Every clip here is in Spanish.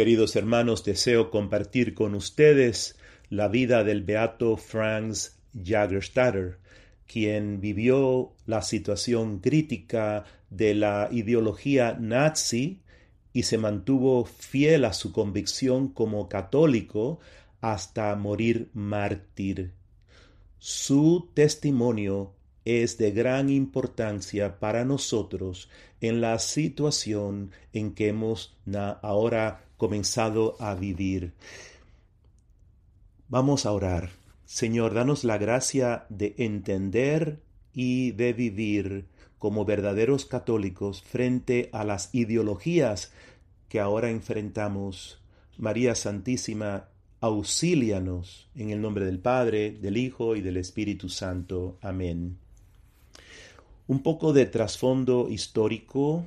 Queridos hermanos, deseo compartir con ustedes la vida del beato Franz Jagerstatter, quien vivió la situación crítica de la ideología nazi y se mantuvo fiel a su convicción como católico hasta morir mártir. Su testimonio es de gran importancia para nosotros en la situación en que hemos ahora comenzado a vivir. Vamos a orar. Señor, danos la gracia de entender y de vivir como verdaderos católicos frente a las ideologías que ahora enfrentamos. María Santísima, auxílianos en el nombre del Padre, del Hijo y del Espíritu Santo. Amén. Un poco de trasfondo histórico.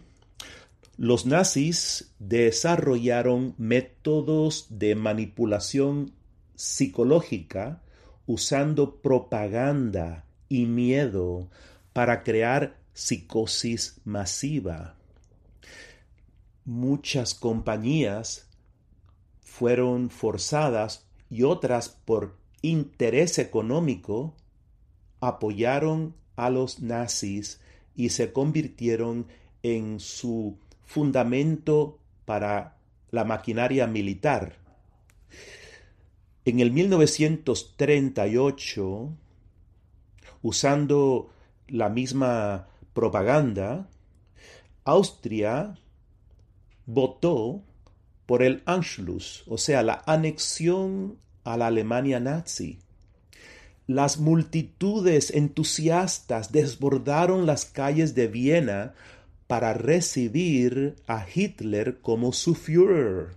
Los nazis desarrollaron métodos de manipulación psicológica usando propaganda y miedo para crear psicosis masiva. Muchas compañías fueron forzadas y otras por interés económico apoyaron a los nazis y se convirtieron en su fundamento para la maquinaria militar. En el 1938, usando la misma propaganda, Austria votó por el Anschluss, o sea, la anexión a la Alemania nazi. Las multitudes entusiastas desbordaron las calles de Viena para recibir a Hitler como su Führer.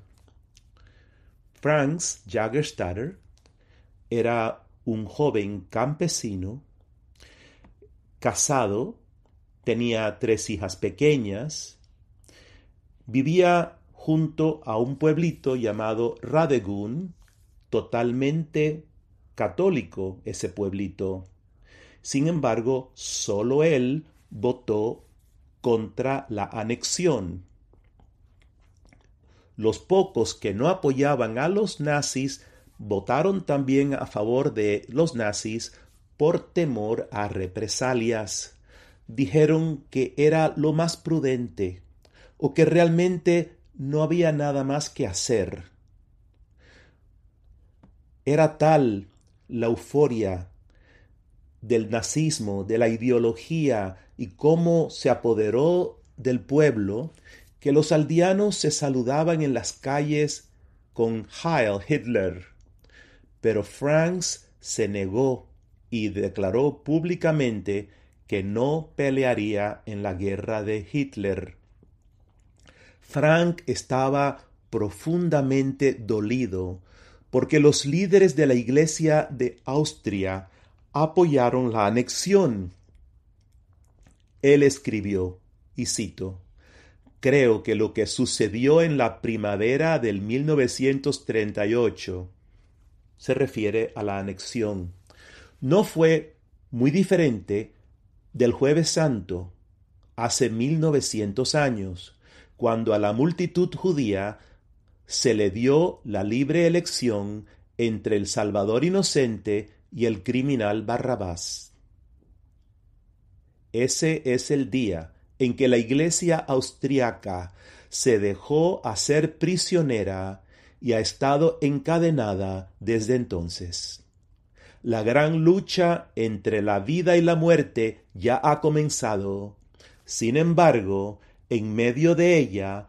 Franz Jagerstatter era un joven campesino, casado, tenía tres hijas pequeñas, vivía junto a un pueblito llamado Radegun, totalmente católico ese pueblito. Sin embargo, solo él votó contra la anexión. Los pocos que no apoyaban a los nazis votaron también a favor de los nazis por temor a represalias. Dijeron que era lo más prudente o que realmente no había nada más que hacer. Era tal la euforia del nazismo, de la ideología y cómo se apoderó del pueblo, que los aldeanos se saludaban en las calles con Heil Hitler. Pero Franz se negó y declaró públicamente que no pelearía en la guerra de Hitler. Frank estaba profundamente dolido porque los líderes de la Iglesia de Austria apoyaron la anexión. Él escribió, y cito, Creo que lo que sucedió en la primavera del 1938 se refiere a la anexión. No fue muy diferente del jueves santo hace 1900 años cuando a la multitud judía se le dio la libre elección entre el Salvador inocente y el criminal Barrabás. Ese es el día en que la Iglesia austriaca se dejó hacer prisionera y ha estado encadenada desde entonces. La gran lucha entre la vida y la muerte ya ha comenzado. Sin embargo, en medio de ella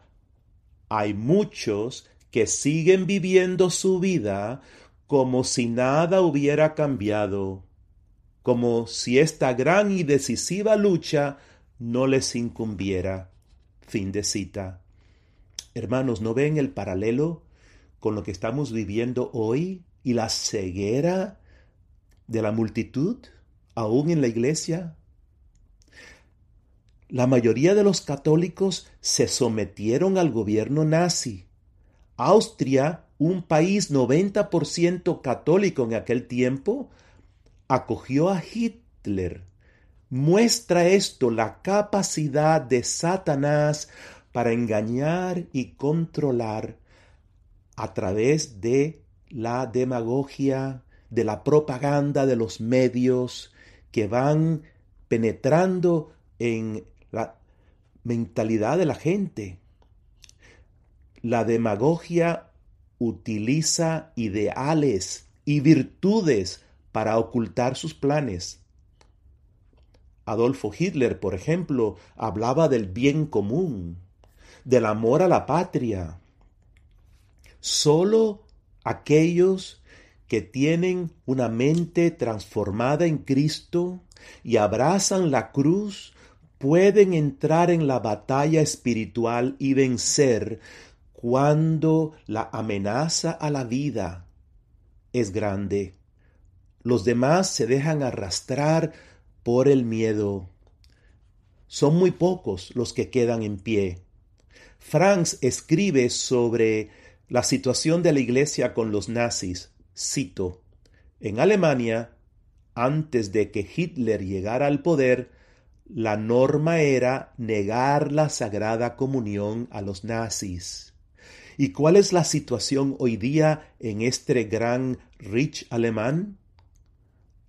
hay muchos que siguen viviendo su vida como si nada hubiera cambiado, como si esta gran y decisiva lucha no les incumbiera. Fin de cita. Hermanos, ¿no ven el paralelo con lo que estamos viviendo hoy y la ceguera de la multitud, aún en la iglesia? La mayoría de los católicos se sometieron al gobierno nazi. Austria, un país 90% católico en aquel tiempo, acogió a Hitler. Muestra esto la capacidad de Satanás para engañar y controlar a través de la demagogia, de la propaganda de los medios que van penetrando en la mentalidad de la gente. La demagogia utiliza ideales y virtudes para ocultar sus planes. Adolfo Hitler, por ejemplo, hablaba del bien común, del amor a la patria. Solo aquellos que tienen una mente transformada en Cristo y abrazan la cruz pueden entrar en la batalla espiritual y vencer cuando la amenaza a la vida es grande. Los demás se dejan arrastrar por el miedo. Son muy pocos los que quedan en pie. Franz escribe sobre la situación de la iglesia con los nazis. Cito, en Alemania, antes de que Hitler llegara al poder, la norma era negar la sagrada comunión a los nazis. ¿Y cuál es la situación hoy día en este gran Rich alemán?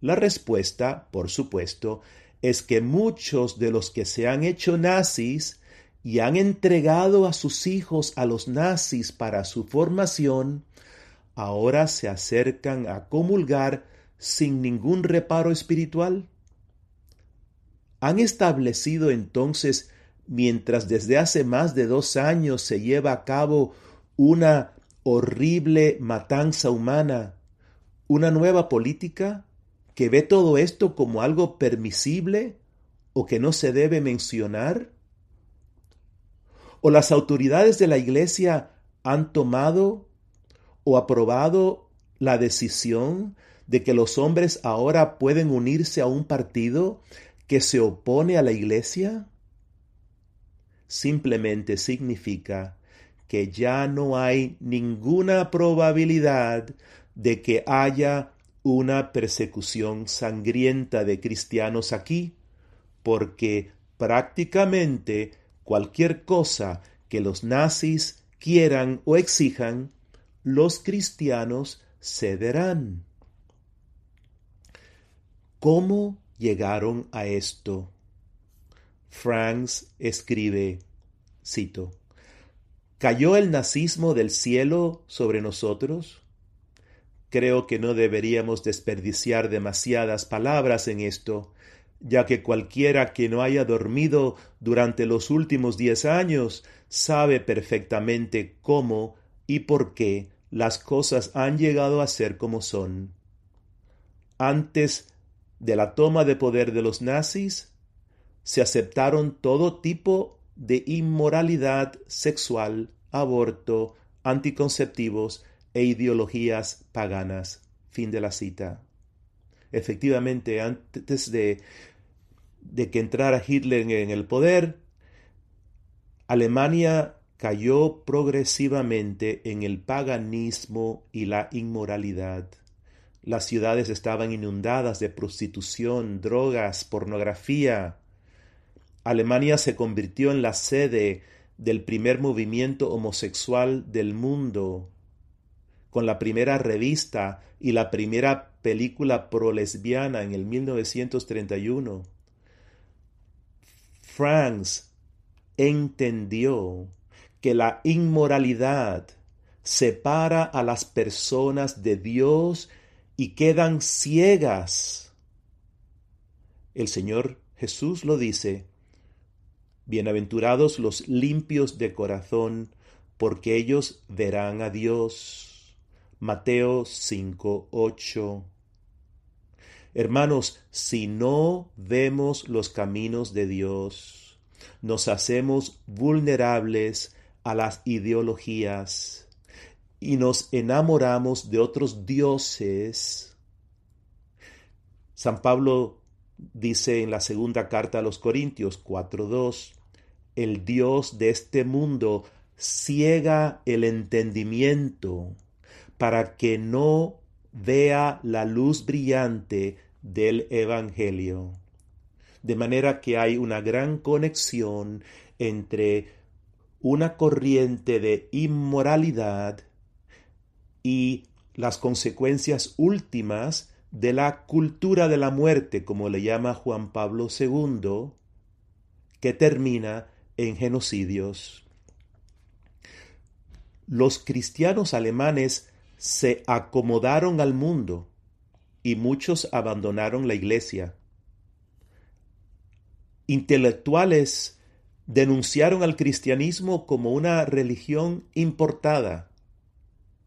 La respuesta, por supuesto, es que muchos de los que se han hecho nazis y han entregado a sus hijos a los nazis para su formación, ahora se acercan a comulgar sin ningún reparo espiritual? ¿Han establecido entonces, mientras desde hace más de dos años se lleva a cabo una horrible matanza humana, una nueva política que ve todo esto como algo permisible o que no se debe mencionar? ¿O las autoridades de la Iglesia han tomado o aprobado la decisión de que los hombres ahora pueden unirse a un partido que se opone a la Iglesia? Simplemente significa que ya no hay ninguna probabilidad de que haya una persecución sangrienta de cristianos aquí, porque prácticamente cualquier cosa que los nazis quieran o exijan, los cristianos cederán. ¿Cómo llegaron a esto? Franks escribe, cito, ¿Cayó el nazismo del cielo sobre nosotros? Creo que no deberíamos desperdiciar demasiadas palabras en esto, ya que cualquiera que no haya dormido durante los últimos diez años sabe perfectamente cómo y por qué las cosas han llegado a ser como son. Antes de la toma de poder de los nazis, se aceptaron todo tipo de inmoralidad sexual, aborto, anticonceptivos e ideologías paganas. Fin de la cita. Efectivamente, antes de, de que entrara Hitler en el poder, Alemania cayó progresivamente en el paganismo y la inmoralidad. Las ciudades estaban inundadas de prostitución, drogas, pornografía. Alemania se convirtió en la sede del primer movimiento homosexual del mundo, con la primera revista y la primera película pro-lesbiana en el 1931. Franz entendió que la inmoralidad separa a las personas de Dios y quedan ciegas. El Señor Jesús lo dice, Bienaventurados los limpios de corazón, porque ellos verán a Dios. Mateo 5:8. Hermanos, si no vemos los caminos de Dios, nos hacemos vulnerables a las ideologías, y nos enamoramos de otros dioses. San Pablo dice en la segunda carta a los Corintios 4.2, el Dios de este mundo ciega el entendimiento para que no vea la luz brillante del Evangelio. De manera que hay una gran conexión entre una corriente de inmoralidad y las consecuencias últimas de la cultura de la muerte, como le llama Juan Pablo II, que termina en genocidios. Los cristianos alemanes se acomodaron al mundo y muchos abandonaron la iglesia. Intelectuales denunciaron al cristianismo como una religión importada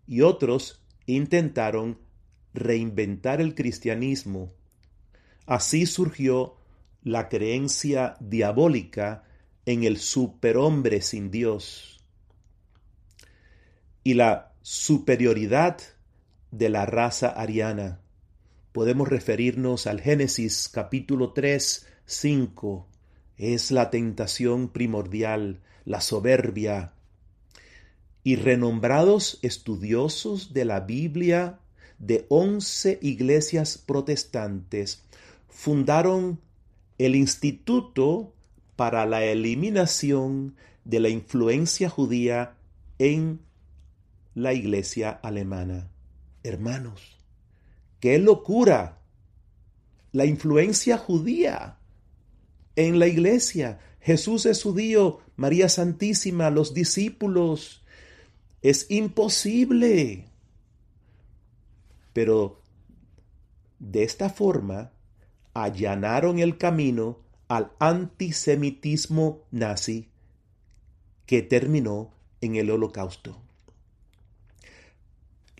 y otros intentaron reinventar el cristianismo. Así surgió la creencia diabólica en el superhombre sin Dios y la superioridad de la raza ariana. Podemos referirnos al Génesis capítulo 3, 5. Es la tentación primordial, la soberbia. Y renombrados estudiosos de la Biblia de once iglesias protestantes fundaron el Instituto para la Eliminación de la Influencia Judía en la Iglesia Alemana. Hermanos, qué locura la influencia judía en la iglesia. Jesús es judío, María Santísima, los discípulos. Es imposible. Pero de esta forma allanaron el camino al antisemitismo nazi que terminó en el holocausto.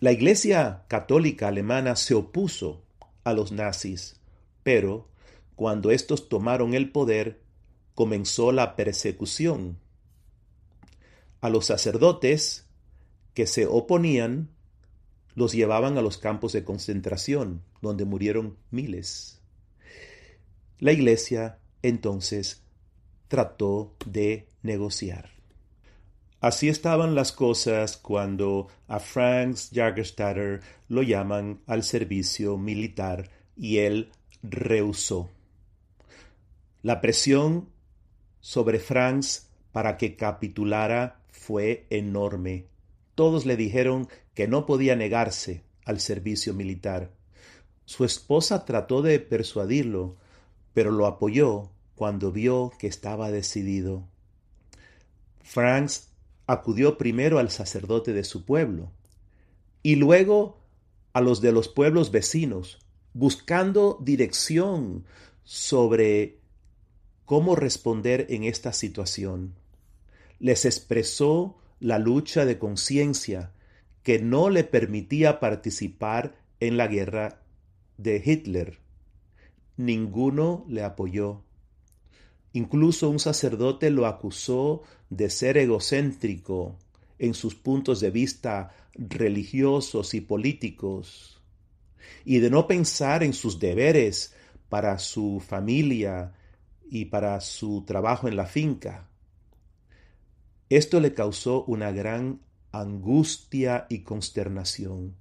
La Iglesia católica alemana se opuso a los nazis, pero cuando estos tomaron el poder, comenzó la persecución. A los sacerdotes que se oponían los llevaban a los campos de concentración, donde murieron miles. La iglesia entonces trató de negociar. Así estaban las cosas cuando a Franz Jagerstatter lo llaman al servicio militar y él rehusó. La presión sobre Franz para que capitulara fue enorme. Todos le dijeron que no podía negarse al servicio militar. Su esposa trató de persuadirlo, pero lo apoyó cuando vio que estaba decidido. Franz acudió primero al sacerdote de su pueblo y luego a los de los pueblos vecinos, buscando dirección sobre cómo responder en esta situación. Les expresó la lucha de conciencia que no le permitía participar en la guerra de Hitler. Ninguno le apoyó. Incluso un sacerdote lo acusó de ser egocéntrico en sus puntos de vista religiosos y políticos, y de no pensar en sus deberes para su familia y para su trabajo en la finca. Esto le causó una gran angustia y consternación.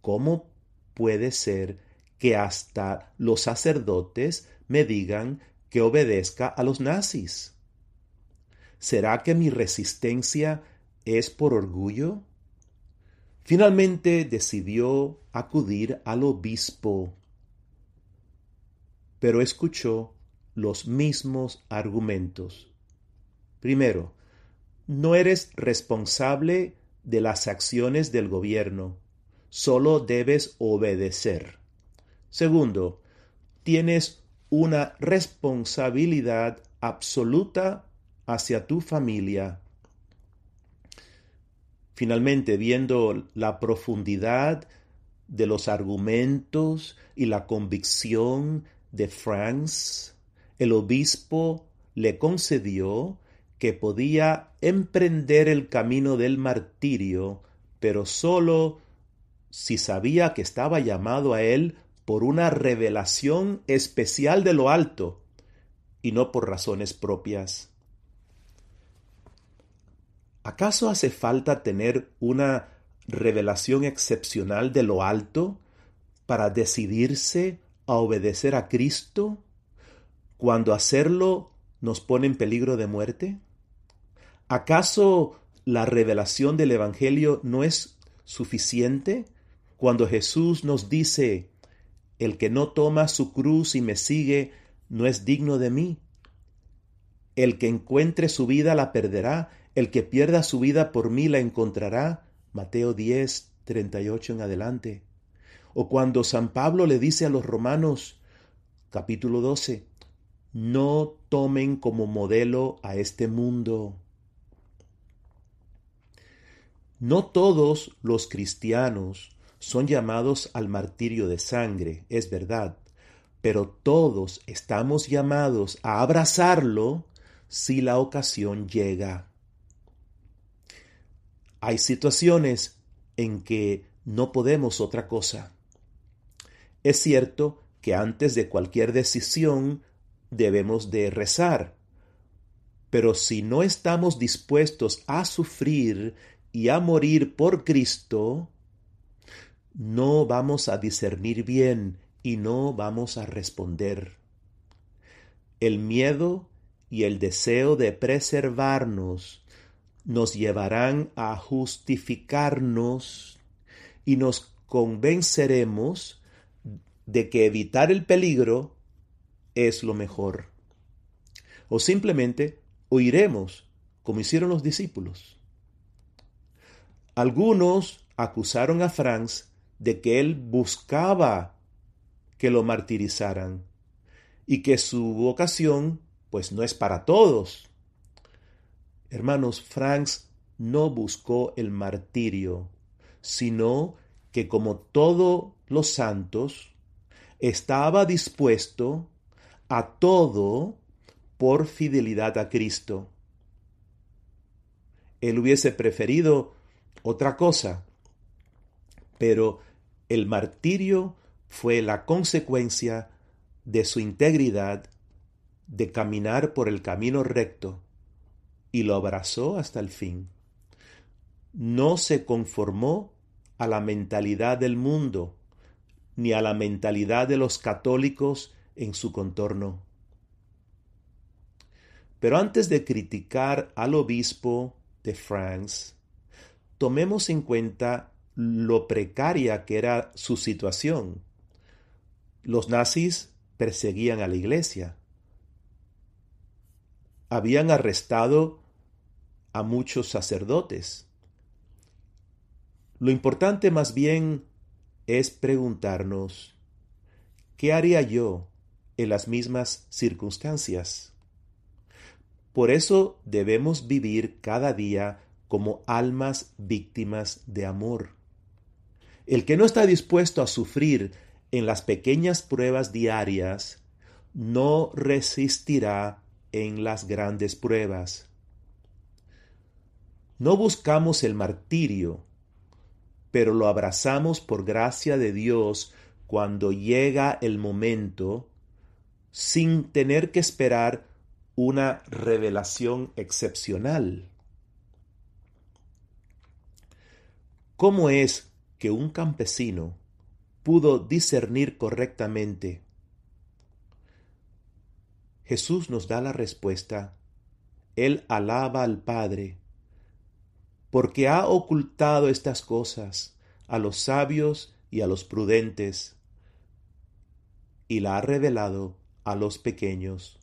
¿Cómo puede ser que hasta los sacerdotes me digan que obedezca a los nazis? ¿Será que mi resistencia es por orgullo? Finalmente decidió acudir al obispo, pero escuchó los mismos argumentos. Primero, no eres responsable de las acciones del gobierno, solo debes obedecer. Segundo, tienes una responsabilidad absoluta hacia tu familia. Finalmente, viendo la profundidad de los argumentos y la convicción de Franz, el obispo le concedió que podía emprender el camino del martirio, pero sólo si sabía que estaba llamado a él por una revelación especial de lo alto y no por razones propias. ¿Acaso hace falta tener una revelación excepcional de lo alto para decidirse a obedecer a Cristo cuando hacerlo nos pone en peligro de muerte? ¿Acaso la revelación del Evangelio no es suficiente cuando Jesús nos dice, el que no toma su cruz y me sigue no es digno de mí? El que encuentre su vida la perderá, el que pierda su vida por mí la encontrará. Mateo 10, 38 en adelante. O cuando San Pablo le dice a los romanos, capítulo 12, no tomen como modelo a este mundo. No todos los cristianos son llamados al martirio de sangre, es verdad, pero todos estamos llamados a abrazarlo si la ocasión llega. Hay situaciones en que no podemos otra cosa. Es cierto que antes de cualquier decisión debemos de rezar, pero si no estamos dispuestos a sufrir y a morir por Cristo, no vamos a discernir bien y no vamos a responder. El miedo y el deseo de preservarnos nos llevarán a justificarnos y nos convenceremos de que evitar el peligro es lo mejor. O simplemente oiremos como hicieron los discípulos. Algunos acusaron a Franz de que él buscaba que lo martirizaran y que su vocación pues no es para todos. Hermanos, Franz no buscó el martirio, sino que como todos los santos, estaba dispuesto a todo por fidelidad a Cristo. Él hubiese preferido otra cosa, pero el martirio fue la consecuencia de su integridad de caminar por el camino recto y lo abrazó hasta el fin. No se conformó a la mentalidad del mundo ni a la mentalidad de los católicos en su contorno. Pero antes de criticar al obispo de France, tomemos en cuenta lo precaria que era su situación. Los nazis perseguían a la iglesia. Habían arrestado a muchos sacerdotes. Lo importante más bien es preguntarnos, ¿qué haría yo en las mismas circunstancias? Por eso debemos vivir cada día como almas víctimas de amor. El que no está dispuesto a sufrir en las pequeñas pruebas diarias, no resistirá en las grandes pruebas. No buscamos el martirio, pero lo abrazamos por gracia de Dios cuando llega el momento sin tener que esperar una revelación excepcional. ¿Cómo es que un campesino pudo discernir correctamente? Jesús nos da la respuesta. Él alaba al Padre, porque ha ocultado estas cosas a los sabios y a los prudentes, y la ha revelado a los pequeños.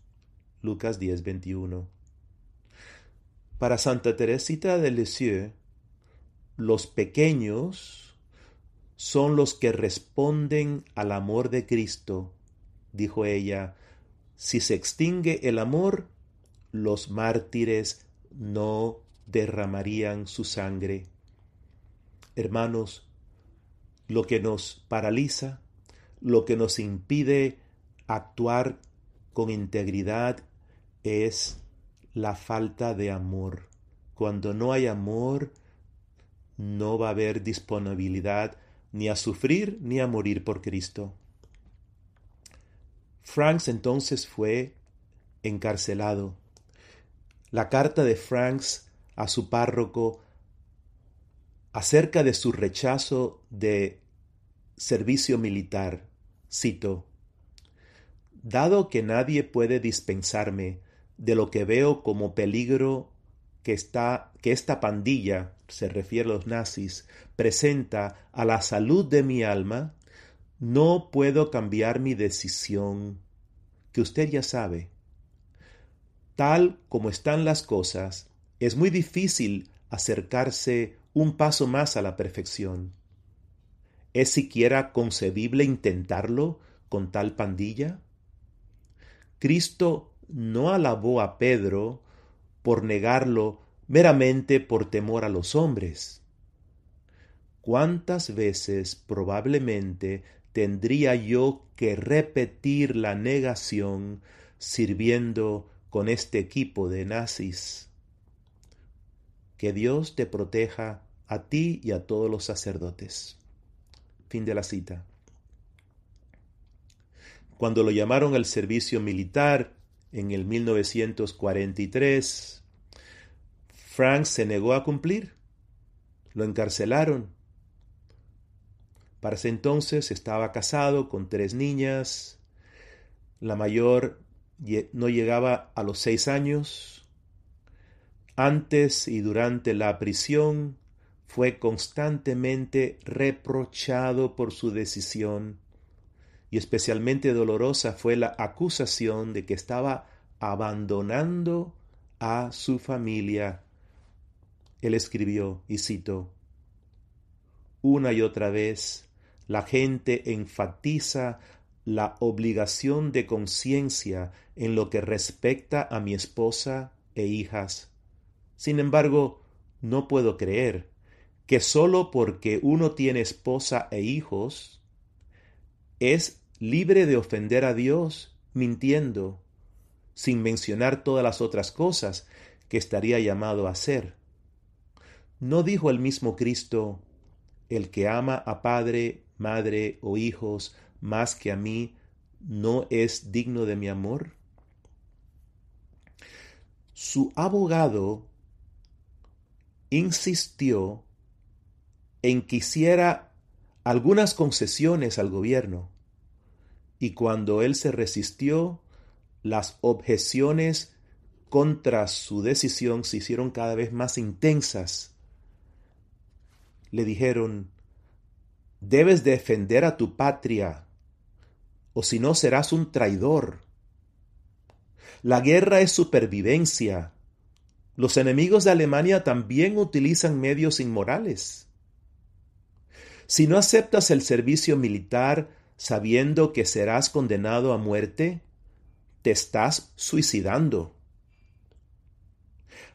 Lucas 10:21. Para Santa Teresita de Lisieux, los pequeños son los que responden al amor de Cristo, dijo ella. Si se extingue el amor, los mártires no derramarían su sangre. Hermanos, lo que nos paraliza, lo que nos impide actuar con integridad es la falta de amor. Cuando no hay amor, no va a haber disponibilidad ni a sufrir ni a morir por Cristo. Franks entonces fue encarcelado. La carta de Franks a su párroco acerca de su rechazo de servicio militar, cito, Dado que nadie puede dispensarme de lo que veo como peligro que, está, que esta pandilla se refiere a los nazis, presenta a la salud de mi alma, no puedo cambiar mi decisión, que usted ya sabe. Tal como están las cosas, es muy difícil acercarse un paso más a la perfección. ¿Es siquiera concebible intentarlo con tal pandilla? Cristo no alabó a Pedro por negarlo meramente por temor a los hombres. ¿Cuántas veces probablemente tendría yo que repetir la negación sirviendo con este equipo de nazis? Que Dios te proteja a ti y a todos los sacerdotes. Fin de la cita. Cuando lo llamaron al servicio militar en el 1943, Frank se negó a cumplir. Lo encarcelaron. Para ese entonces estaba casado con tres niñas. La mayor no llegaba a los seis años. Antes y durante la prisión fue constantemente reprochado por su decisión y especialmente dolorosa fue la acusación de que estaba abandonando a su familia. Él escribió, y cito, una y otra vez la gente enfatiza la obligación de conciencia en lo que respecta a mi esposa e hijas. Sin embargo, no puedo creer que sólo porque uno tiene esposa e hijos es libre de ofender a Dios mintiendo, sin mencionar todas las otras cosas que estaría llamado a hacer. ¿No dijo el mismo Cristo, el que ama a padre, madre o hijos más que a mí, no es digno de mi amor? Su abogado insistió en que hiciera algunas concesiones al gobierno y cuando él se resistió, las objeciones contra su decisión se hicieron cada vez más intensas. Le dijeron, debes defender a tu patria, o si no serás un traidor. La guerra es supervivencia. Los enemigos de Alemania también utilizan medios inmorales. Si no aceptas el servicio militar, sabiendo que serás condenado a muerte, te estás suicidando.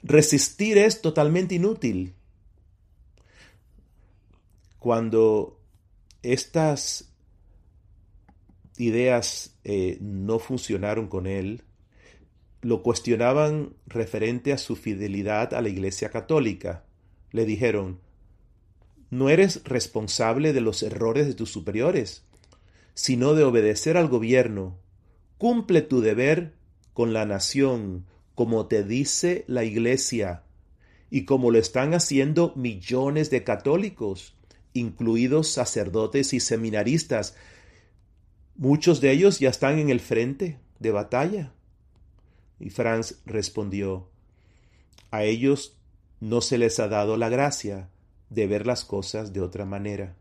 Resistir es totalmente inútil. Cuando estas ideas eh, no funcionaron con él, lo cuestionaban referente a su fidelidad a la Iglesia Católica. Le dijeron, no eres responsable de los errores de tus superiores sino de obedecer al gobierno. Cumple tu deber con la nación, como te dice la Iglesia, y como lo están haciendo millones de católicos, incluidos sacerdotes y seminaristas. Muchos de ellos ya están en el frente de batalla. Y Franz respondió, a ellos no se les ha dado la gracia de ver las cosas de otra manera.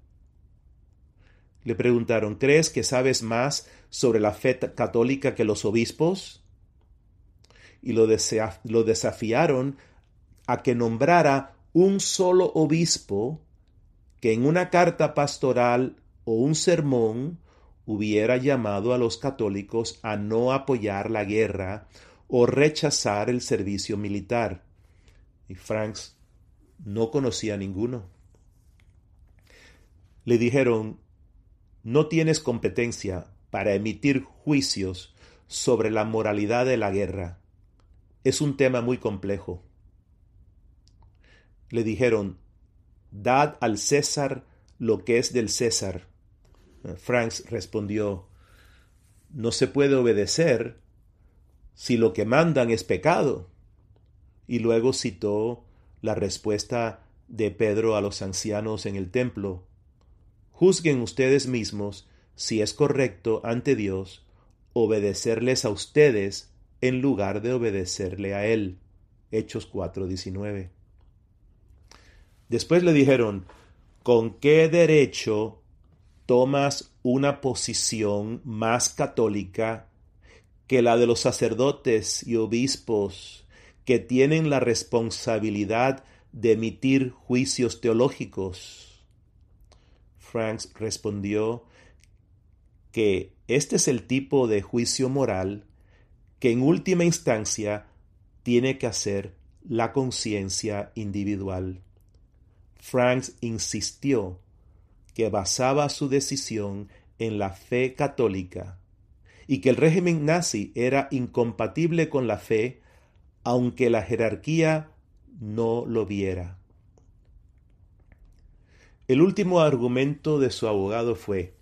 Le preguntaron, ¿crees que sabes más sobre la fe católica que los obispos? Y lo, lo desafiaron a que nombrara un solo obispo que en una carta pastoral o un sermón hubiera llamado a los católicos a no apoyar la guerra o rechazar el servicio militar. Y Franks no conocía a ninguno. Le dijeron, no tienes competencia para emitir juicios sobre la moralidad de la guerra. Es un tema muy complejo. Le dijeron, dad al César lo que es del César. Franks respondió, no se puede obedecer si lo que mandan es pecado. Y luego citó la respuesta de Pedro a los ancianos en el templo, Juzguen ustedes mismos si es correcto ante Dios obedecerles a ustedes en lugar de obedecerle a Él. Hechos 4:19. Después le dijeron, ¿con qué derecho tomas una posición más católica que la de los sacerdotes y obispos que tienen la responsabilidad de emitir juicios teológicos? Franks respondió que este es el tipo de juicio moral que en última instancia tiene que hacer la conciencia individual. Franks insistió que basaba su decisión en la fe católica y que el régimen nazi era incompatible con la fe aunque la jerarquía no lo viera. El último argumento de su abogado fue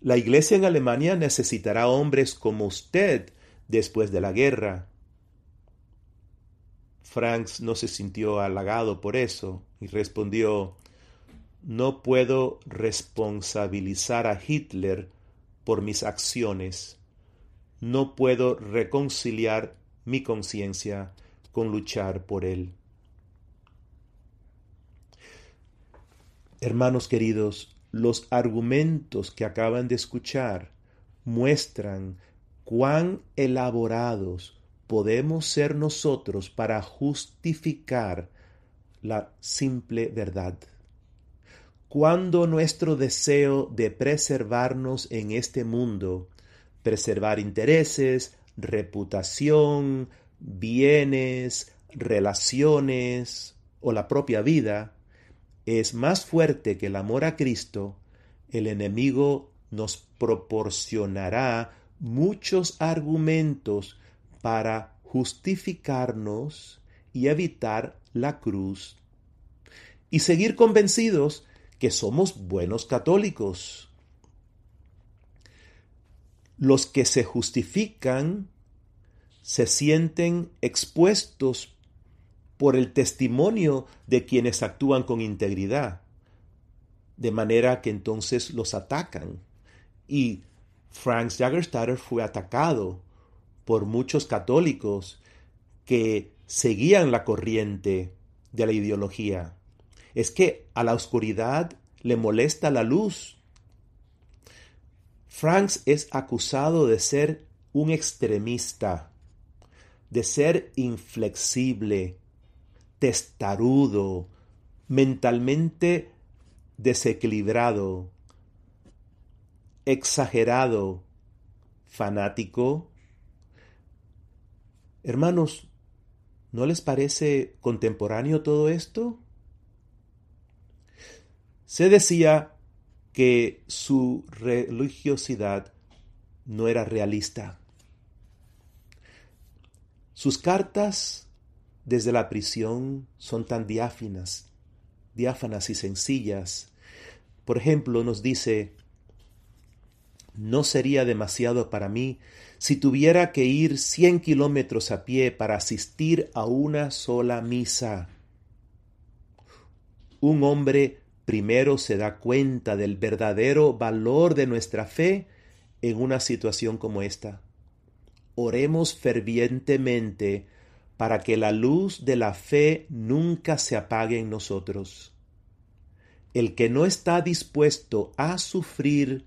La Iglesia en Alemania necesitará hombres como usted después de la guerra. Franks no se sintió halagado por eso y respondió No puedo responsabilizar a Hitler por mis acciones. No puedo reconciliar mi conciencia con luchar por él. Hermanos queridos, los argumentos que acaban de escuchar muestran cuán elaborados podemos ser nosotros para justificar la simple verdad. Cuando nuestro deseo de preservarnos en este mundo, preservar intereses, reputación, bienes, relaciones o la propia vida, es más fuerte que el amor a Cristo, el enemigo nos proporcionará muchos argumentos para justificarnos y evitar la cruz y seguir convencidos que somos buenos católicos. Los que se justifican se sienten expuestos por el testimonio de quienes actúan con integridad. De manera que entonces los atacan. Y Franz Jagerstatter fue atacado por muchos católicos que seguían la corriente de la ideología. Es que a la oscuridad le molesta la luz. Franz es acusado de ser un extremista, de ser inflexible, testarudo, mentalmente desequilibrado, exagerado, fanático. Hermanos, ¿no les parece contemporáneo todo esto? Se decía que su religiosidad no era realista. Sus cartas desde la prisión son tan diáfinas, diáfanas y sencillas. Por ejemplo, nos dice, no sería demasiado para mí si tuviera que ir cien kilómetros a pie para asistir a una sola misa. Un hombre primero se da cuenta del verdadero valor de nuestra fe en una situación como esta. Oremos fervientemente para que la luz de la fe nunca se apague en nosotros. El que no está dispuesto a sufrir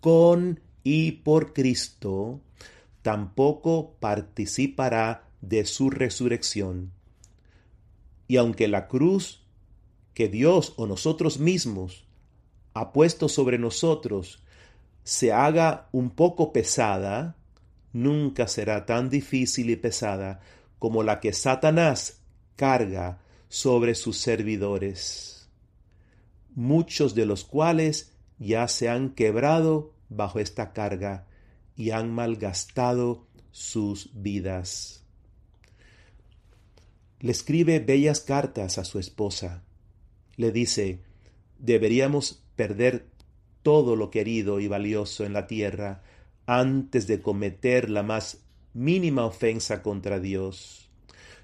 con y por Cristo, tampoco participará de su resurrección. Y aunque la cruz que Dios o nosotros mismos ha puesto sobre nosotros se haga un poco pesada, nunca será tan difícil y pesada como la que Satanás carga sobre sus servidores, muchos de los cuales ya se han quebrado bajo esta carga y han malgastado sus vidas. Le escribe bellas cartas a su esposa. Le dice, deberíamos perder todo lo querido y valioso en la tierra antes de cometer la más mínima ofensa contra Dios.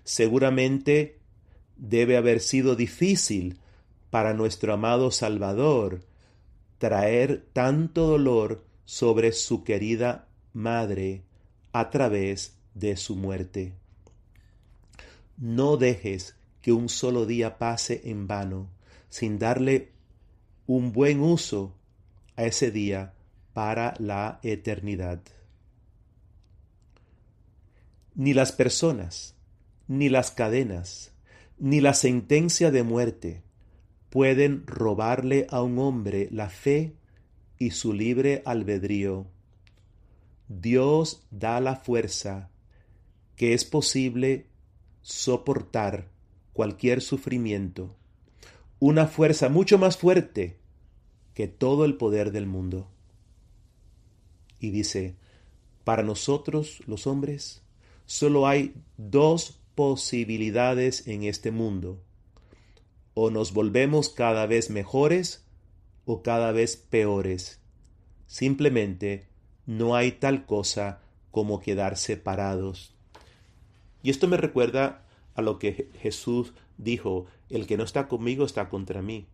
Seguramente debe haber sido difícil para nuestro amado Salvador traer tanto dolor sobre su querida madre a través de su muerte. No dejes que un solo día pase en vano. sin darle un buen uso a ese día para la eternidad. Ni las personas, ni las cadenas, ni la sentencia de muerte pueden robarle a un hombre la fe y su libre albedrío. Dios da la fuerza que es posible soportar cualquier sufrimiento, una fuerza mucho más fuerte que todo el poder del mundo. Y dice, para nosotros los hombres solo hay dos posibilidades en este mundo. O nos volvemos cada vez mejores o cada vez peores. Simplemente no hay tal cosa como quedar separados. Y esto me recuerda a lo que Jesús dijo, el que no está conmigo está contra mí.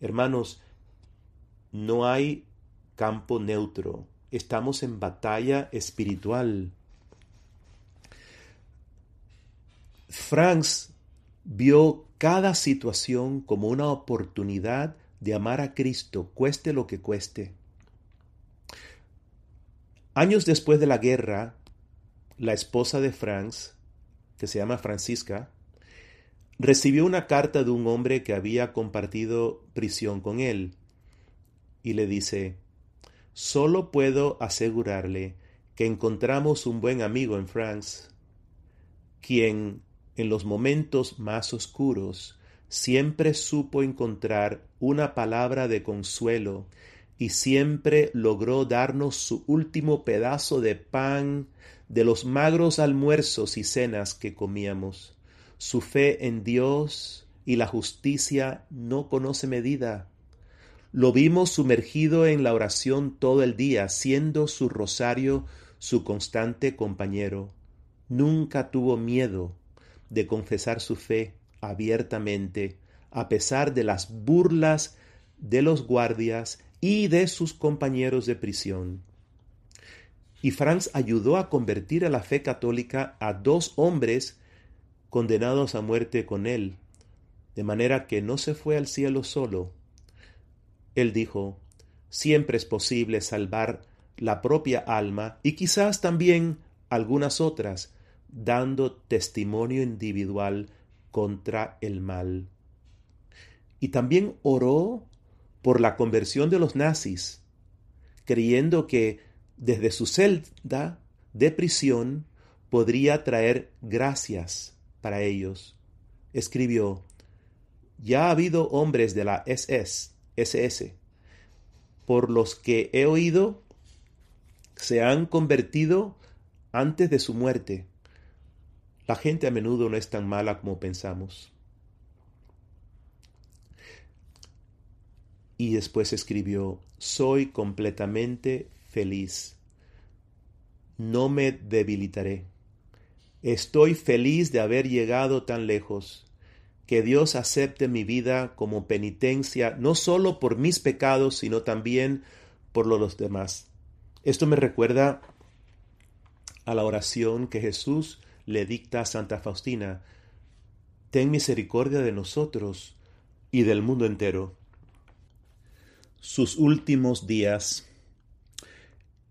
Hermanos, no hay campo neutro, estamos en batalla espiritual. Franz vio cada situación como una oportunidad de amar a Cristo, cueste lo que cueste. Años después de la guerra, la esposa de Franz, que se llama Francisca, recibió una carta de un hombre que había compartido prisión con él y le dice, solo puedo asegurarle que encontramos un buen amigo en Franz, quien en los momentos más oscuros siempre supo encontrar una palabra de consuelo y siempre logró darnos su último pedazo de pan de los magros almuerzos y cenas que comíamos. Su fe en Dios y la justicia no conoce medida. Lo vimos sumergido en la oración todo el día, siendo su rosario su constante compañero. Nunca tuvo miedo de confesar su fe abiertamente, a pesar de las burlas de los guardias y de sus compañeros de prisión. Y Franz ayudó a convertir a la fe católica a dos hombres condenados a muerte con él, de manera que no se fue al cielo solo. Él dijo, siempre es posible salvar la propia alma y quizás también algunas otras, dando testimonio individual contra el mal. Y también oró por la conversión de los nazis, creyendo que desde su celda de prisión podría traer gracias para ellos. Escribió, ya ha habido hombres de la SS, SS, por los que he oído, se han convertido antes de su muerte la gente a menudo no es tan mala como pensamos. Y después escribió, soy completamente feliz. No me debilitaré. Estoy feliz de haber llegado tan lejos. Que Dios acepte mi vida como penitencia, no solo por mis pecados, sino también por los demás. Esto me recuerda a la oración que Jesús le dicta a Santa Faustina, Ten misericordia de nosotros y del mundo entero. Sus últimos días.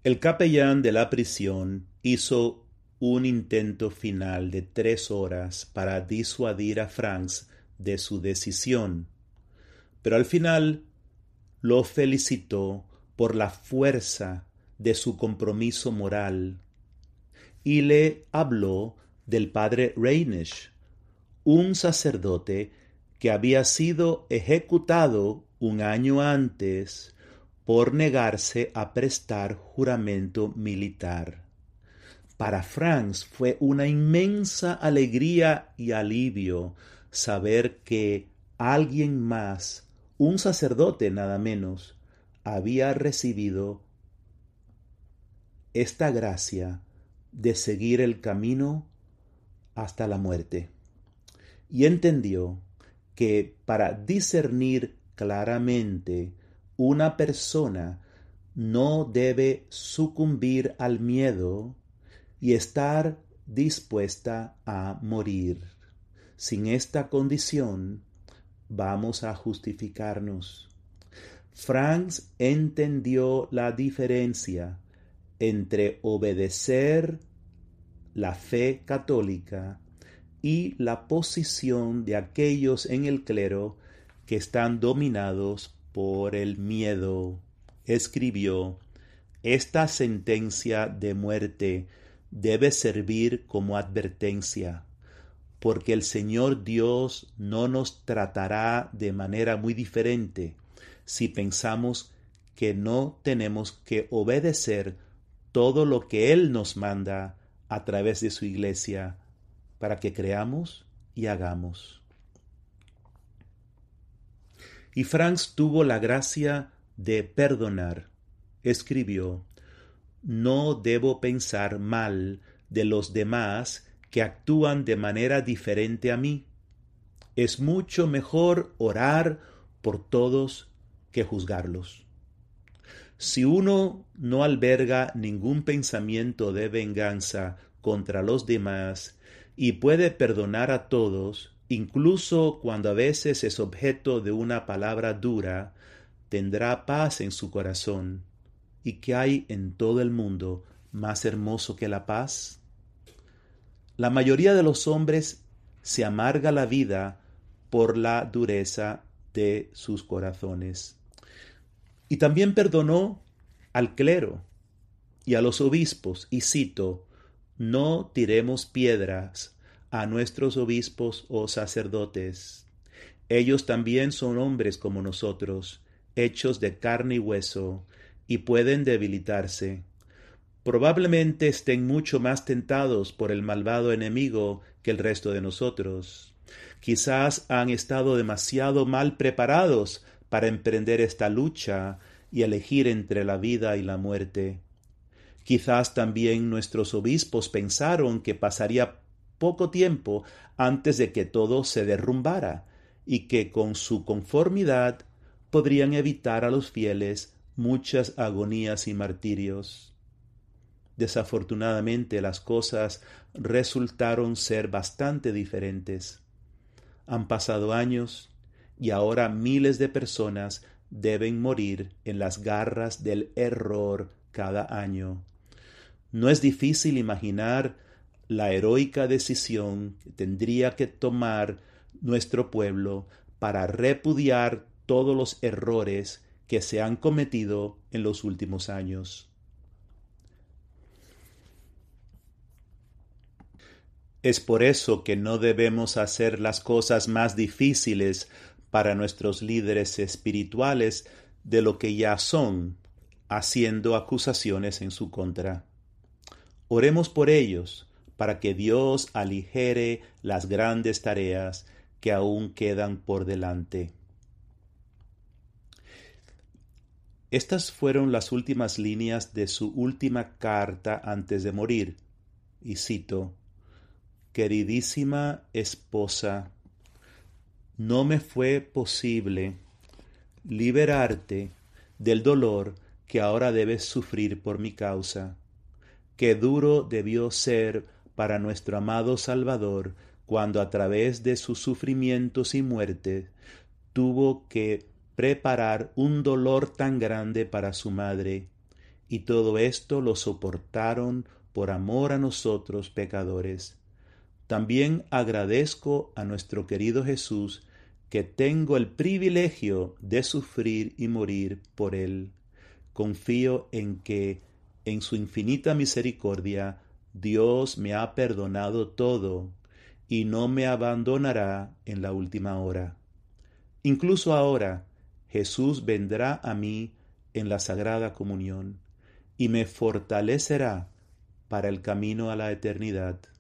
El capellán de la prisión hizo un intento final de tres horas para disuadir a Franz de su decisión, pero al final lo felicitó por la fuerza de su compromiso moral y le habló del padre Reinisch, un sacerdote que había sido ejecutado un año antes por negarse a prestar juramento militar. Para Franz fue una inmensa alegría y alivio saber que alguien más, un sacerdote nada menos, había recibido esta gracia de seguir el camino hasta la muerte. Y entendió que para discernir claramente una persona no debe sucumbir al miedo y estar dispuesta a morir. Sin esta condición, vamos a justificarnos. Franz entendió la diferencia entre obedecer la fe católica y la posición de aquellos en el clero que están dominados por el miedo. Escribió, esta sentencia de muerte debe servir como advertencia, porque el Señor Dios no nos tratará de manera muy diferente si pensamos que no tenemos que obedecer todo lo que Él nos manda a través de su iglesia para que creamos y hagamos. Y Franz tuvo la gracia de perdonar. Escribió, No debo pensar mal de los demás que actúan de manera diferente a mí. Es mucho mejor orar por todos que juzgarlos. Si uno no alberga ningún pensamiento de venganza contra los demás y puede perdonar a todos, incluso cuando a veces es objeto de una palabra dura, tendrá paz en su corazón. ¿Y qué hay en todo el mundo más hermoso que la paz? La mayoría de los hombres se amarga la vida por la dureza de sus corazones. Y también perdonó al clero y a los obispos, y cito, no tiremos piedras a nuestros obispos o sacerdotes. Ellos también son hombres como nosotros, hechos de carne y hueso, y pueden debilitarse. Probablemente estén mucho más tentados por el malvado enemigo que el resto de nosotros. Quizás han estado demasiado mal preparados para emprender esta lucha y elegir entre la vida y la muerte. Quizás también nuestros obispos pensaron que pasaría poco tiempo antes de que todo se derrumbara y que con su conformidad podrían evitar a los fieles muchas agonías y martirios. Desafortunadamente las cosas resultaron ser bastante diferentes. Han pasado años y ahora miles de personas deben morir en las garras del error cada año. No es difícil imaginar la heroica decisión que tendría que tomar nuestro pueblo para repudiar todos los errores que se han cometido en los últimos años. Es por eso que no debemos hacer las cosas más difíciles para nuestros líderes espirituales de lo que ya son, haciendo acusaciones en su contra. Oremos por ellos, para que Dios aligere las grandes tareas que aún quedan por delante. Estas fueron las últimas líneas de su última carta antes de morir, y cito, Queridísima esposa, no me fue posible liberarte del dolor que ahora debes sufrir por mi causa. Qué duro debió ser para nuestro amado Salvador cuando a través de sus sufrimientos y muerte tuvo que preparar un dolor tan grande para su madre, y todo esto lo soportaron por amor a nosotros pecadores. También agradezco a nuestro querido Jesús que tengo el privilegio de sufrir y morir por él. Confío en que, en su infinita misericordia, Dios me ha perdonado todo y no me abandonará en la última hora. Incluso ahora, Jesús vendrá a mí en la Sagrada Comunión y me fortalecerá para el camino a la eternidad.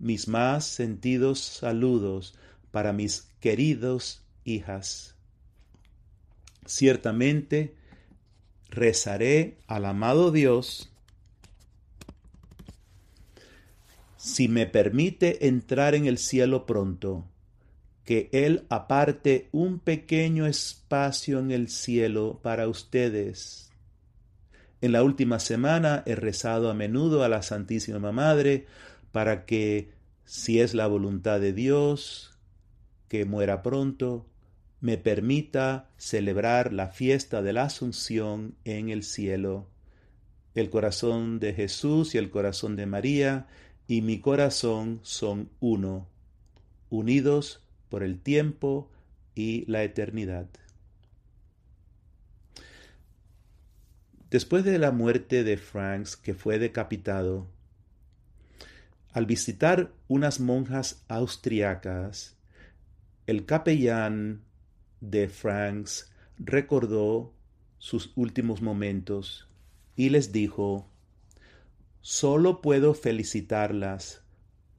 Mis más sentidos saludos para mis queridos hijas. Ciertamente rezaré al amado Dios si me permite entrar en el cielo pronto que Él aparte un pequeño espacio en el cielo para ustedes. En la última semana he rezado a menudo a la Santísima Madre para que, si es la voluntad de Dios, que muera pronto, me permita celebrar la fiesta de la Asunción en el cielo. El corazón de Jesús y el corazón de María y mi corazón son uno, unidos por el tiempo y la eternidad. Después de la muerte de Franks, que fue decapitado, al visitar unas monjas austriacas, el capellán de Franks recordó sus últimos momentos y les dijo, Solo puedo felicitarlas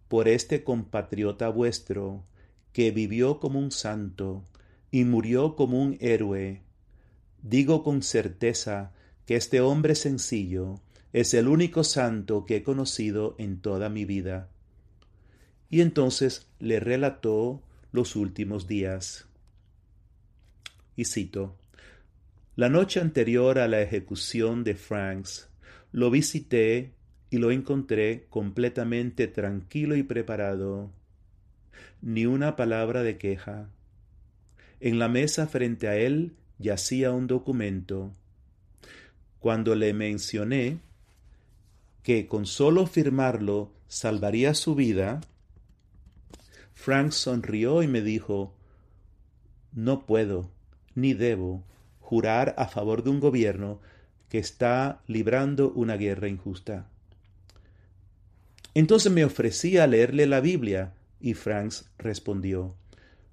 por este compatriota vuestro que vivió como un santo y murió como un héroe. Digo con certeza que este hombre sencillo es el único santo que he conocido en toda mi vida. Y entonces le relató los últimos días. Y cito, La noche anterior a la ejecución de Franks, lo visité y lo encontré completamente tranquilo y preparado. Ni una palabra de queja. En la mesa frente a él yacía un documento. Cuando le mencioné que con solo firmarlo salvaría su vida, Frank sonrió y me dijo, no puedo ni debo jurar a favor de un gobierno que está librando una guerra injusta. Entonces me ofrecí a leerle la Biblia y Franks respondió,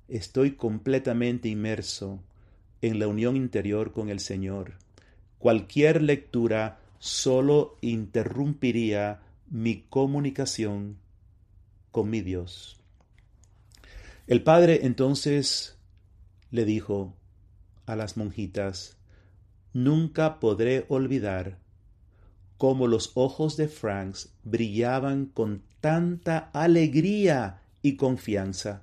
Estoy completamente inmerso en la unión interior con el Señor. Cualquier lectura solo interrumpiría mi comunicación con mi Dios. El padre entonces le dijo a las monjitas, nunca podré olvidar cómo los ojos de Franks brillaban con tanta alegría y confianza.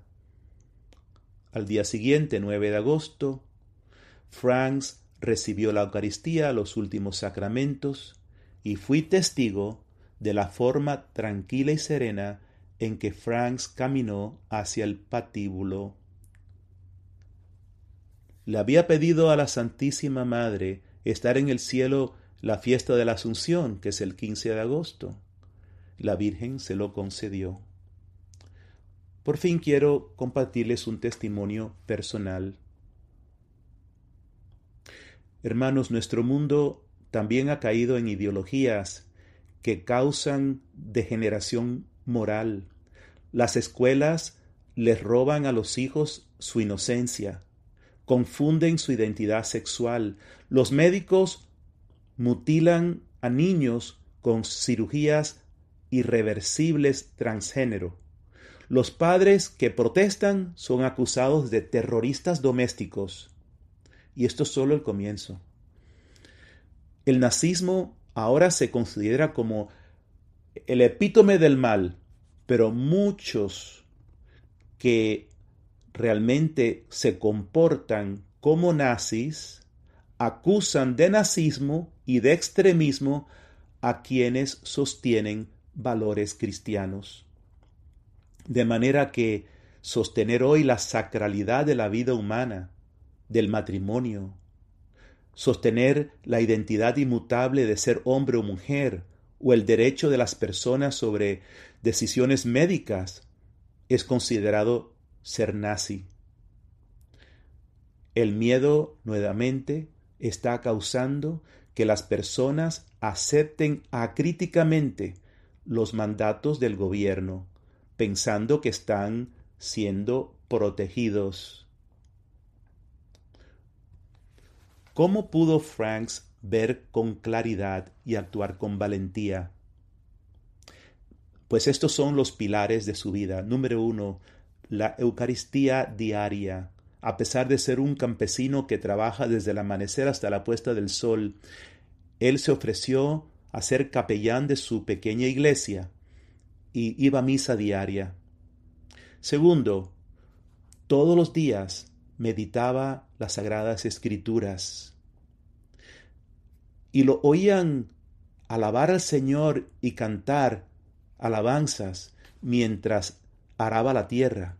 Al día siguiente, 9 de agosto, Franks recibió la Eucaristía, los últimos sacramentos, y fui testigo de la forma tranquila y serena en que Franks caminó hacia el patíbulo. Le había pedido a la Santísima Madre estar en el cielo la fiesta de la Asunción, que es el 15 de agosto. La Virgen se lo concedió. Por fin quiero compartirles un testimonio personal. Hermanos, nuestro mundo también ha caído en ideologías que causan degeneración moral. Las escuelas les roban a los hijos su inocencia, confunden su identidad sexual. Los médicos mutilan a niños con cirugías irreversibles transgénero. Los padres que protestan son acusados de terroristas domésticos. Y esto es solo el comienzo. El nazismo ahora se considera como el epítome del mal, pero muchos que realmente se comportan como nazis acusan de nazismo y de extremismo a quienes sostienen valores cristianos. De manera que sostener hoy la sacralidad de la vida humana, del matrimonio, sostener la identidad inmutable de ser hombre o mujer, o el derecho de las personas sobre decisiones médicas, es considerado ser nazi. El miedo, nuevamente, está causando que las personas acepten acríticamente los mandatos del gobierno, pensando que están siendo protegidos. ¿Cómo pudo Franks ver con claridad y actuar con valentía? Pues estos son los pilares de su vida. Número uno, la Eucaristía diaria. A pesar de ser un campesino que trabaja desde el amanecer hasta la puesta del sol, él se ofreció a ser capellán de su pequeña iglesia y iba a misa diaria. Segundo, todos los días meditaba las sagradas escrituras y lo oían alabar al Señor y cantar alabanzas mientras araba la tierra.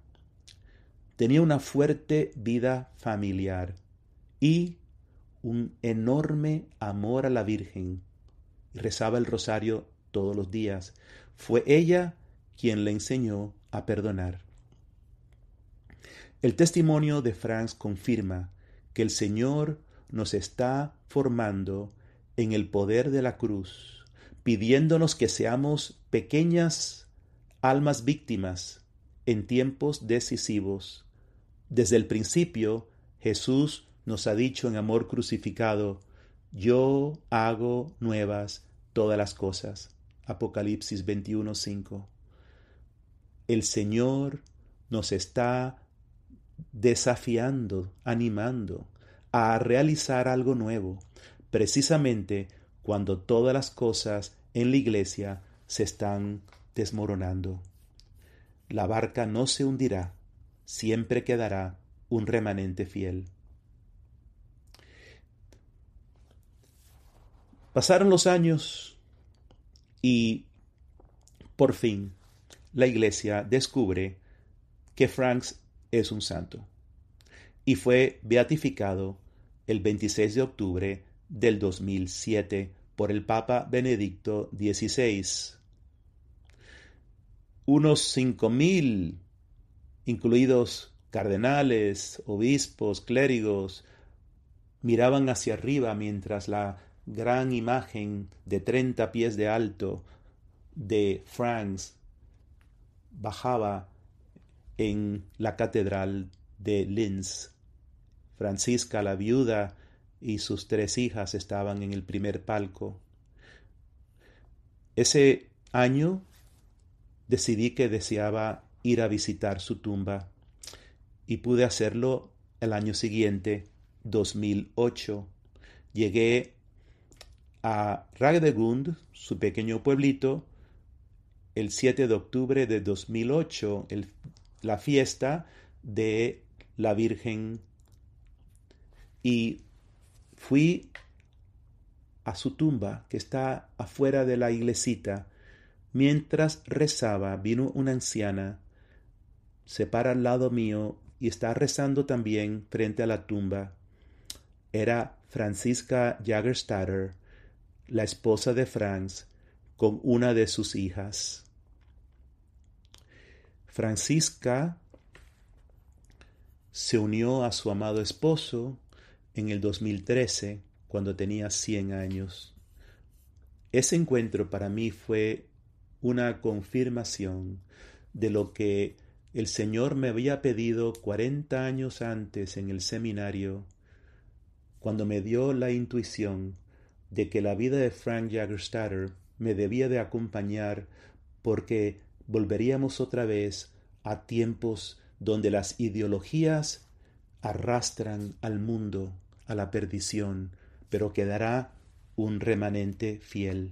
tenía una fuerte vida familiar y un enorme amor a la Virgen. Rezaba el rosario todos los días. Fue ella quien le enseñó a perdonar. El testimonio de Franz confirma que el Señor nos está formando en el poder de la cruz, pidiéndonos que seamos pequeñas almas víctimas en tiempos decisivos. Desde el principio, Jesús nos ha dicho en amor crucificado, yo hago nuevas todas las cosas. Apocalipsis 21:5. El Señor nos está desafiando, animando a realizar algo nuevo, precisamente cuando todas las cosas en la iglesia se están desmoronando. La barca no se hundirá, siempre quedará un remanente fiel. Pasaron los años y por fin la iglesia descubre que Franks es un santo y fue beatificado el 26 de octubre del 2007 por el Papa Benedicto XVI. Unos cinco mil, incluidos cardenales, obispos, clérigos, miraban hacia arriba mientras la gran imagen de treinta pies de alto de Franz bajaba en la catedral de Linz. Francisca, la viuda, y sus tres hijas estaban en el primer palco. Ese año decidí que deseaba ir a visitar su tumba y pude hacerlo el año siguiente, 2008. Llegué a Ragdegund, su pequeño pueblito, el 7 de octubre de 2008, la fiesta de la Virgen. Y fui a su tumba, que está afuera de la iglesita. Mientras rezaba, vino una anciana, se para al lado mío y está rezando también frente a la tumba. Era Francisca Jagerstatter, la esposa de Franz, con una de sus hijas. Francisca se unió a su amado esposo en el 2013, cuando tenía 100 años. Ese encuentro para mí fue una confirmación de lo que el Señor me había pedido 40 años antes en el seminario, cuando me dio la intuición de que la vida de Frank Jagerstatter me debía de acompañar porque volveríamos otra vez a tiempos donde las ideologías arrastran al mundo a la perdición, pero quedará un remanente fiel.